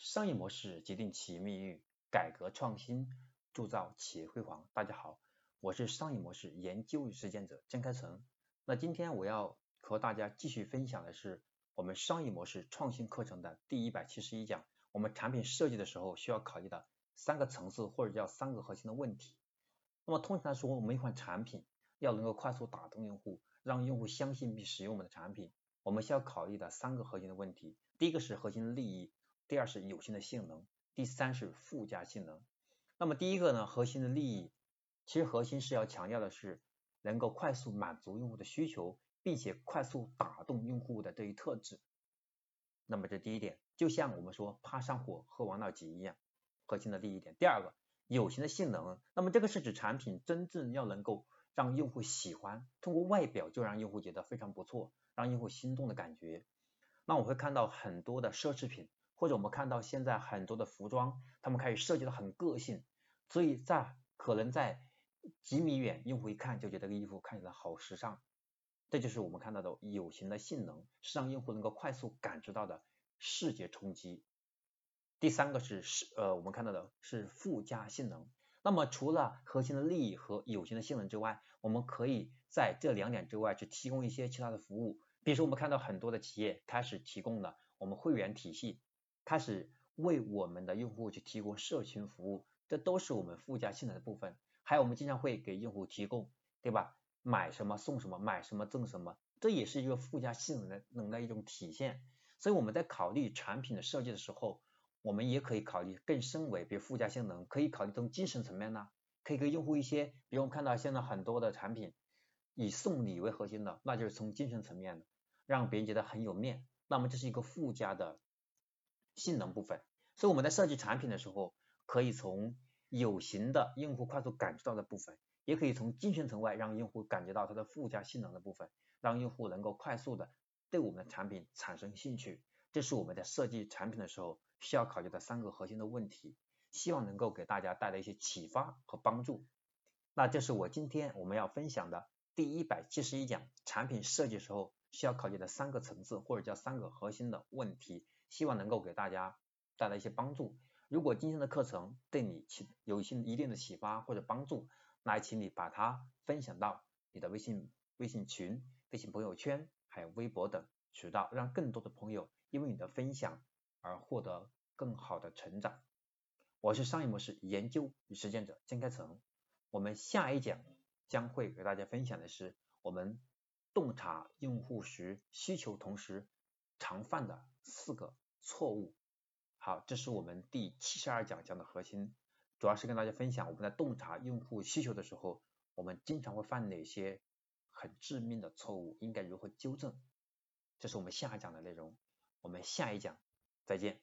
商业模式决定企业命运，改革创新铸造企业辉煌。大家好，我是商业模式研究与实践者郑开成。那今天我要和大家继续分享的是我们商业模式创新课程的第一百七十一讲。我们产品设计的时候需要考虑的三个层次或者叫三个核心的问题。那么通常来说，我们一款产品要能够快速打动用户，让用户相信并使用我们的产品，我们需要考虑的三个核心的问题。第一个是核心的利益。第二是有形的性能，第三是附加性能。那么第一个呢，核心的利益，其实核心是要强调的是能够快速满足用户的需求，并且快速打动用户的这一特质。那么这第一点，就像我们说怕上火喝王老吉一样，核心的利益点。第二个，有形的性能，那么这个是指产品真正要能够让用户喜欢，通过外表就让用户觉得非常不错，让用户心动的感觉。那我会看到很多的奢侈品。或者我们看到现在很多的服装，他们开始设计的很个性，所以在可能在几米远，用户一看就觉得这个衣服看起来好时尚，这就是我们看到的有形的性能，是让用户能够快速感知到的视觉冲击。第三个是是呃我们看到的是附加性能，那么除了核心的利益和有形的性能之外，我们可以在这两点之外去提供一些其他的服务，比如说我们看到很多的企业开始提供了我们会员体系。开始为我们的用户去提供社群服务，这都是我们附加性能的部分。还有我们经常会给用户提供，对吧？买什么送什么，买什么赠什么，这也是一个附加性能的能的一种体现。所以我们在考虑产品的设计的时候，我们也可以考虑更深维，比如附加性能，可以考虑从精神层面呢，可以给用户一些，比如我们看到现在很多的产品以送礼为核心的，那就是从精神层面的，让别人觉得很有面。那么这是一个附加的。性能部分，所以我们在设计产品的时候，可以从有形的用户快速感知到的部分，也可以从精神层外让用户感觉到它的附加性能的部分，让用户能够快速的对我们的产品产生兴趣。这是我们在设计产品的时候需要考虑的三个核心的问题，希望能够给大家带来一些启发和帮助。那这是我今天我们要分享的第一百七十一讲产品设计时候需要考虑的三个层次或者叫三个核心的问题。希望能够给大家带来一些帮助。如果今天的课程对你起有一些一定的启发或者帮助，那请你把它分享到你的微信微信群、微信朋友圈，还有微博等渠道，让更多的朋友因为你的分享而获得更好的成长。我是商业模式研究与实践者江开成。我们下一讲将会给大家分享的是我们洞察用户时需求同时常犯的四个。错误，好，这是我们第七十二讲讲的核心，主要是跟大家分享我们在洞察用户需求的时候，我们经常会犯哪些很致命的错误，应该如何纠正，这是我们下一讲的内容，我们下一讲再见。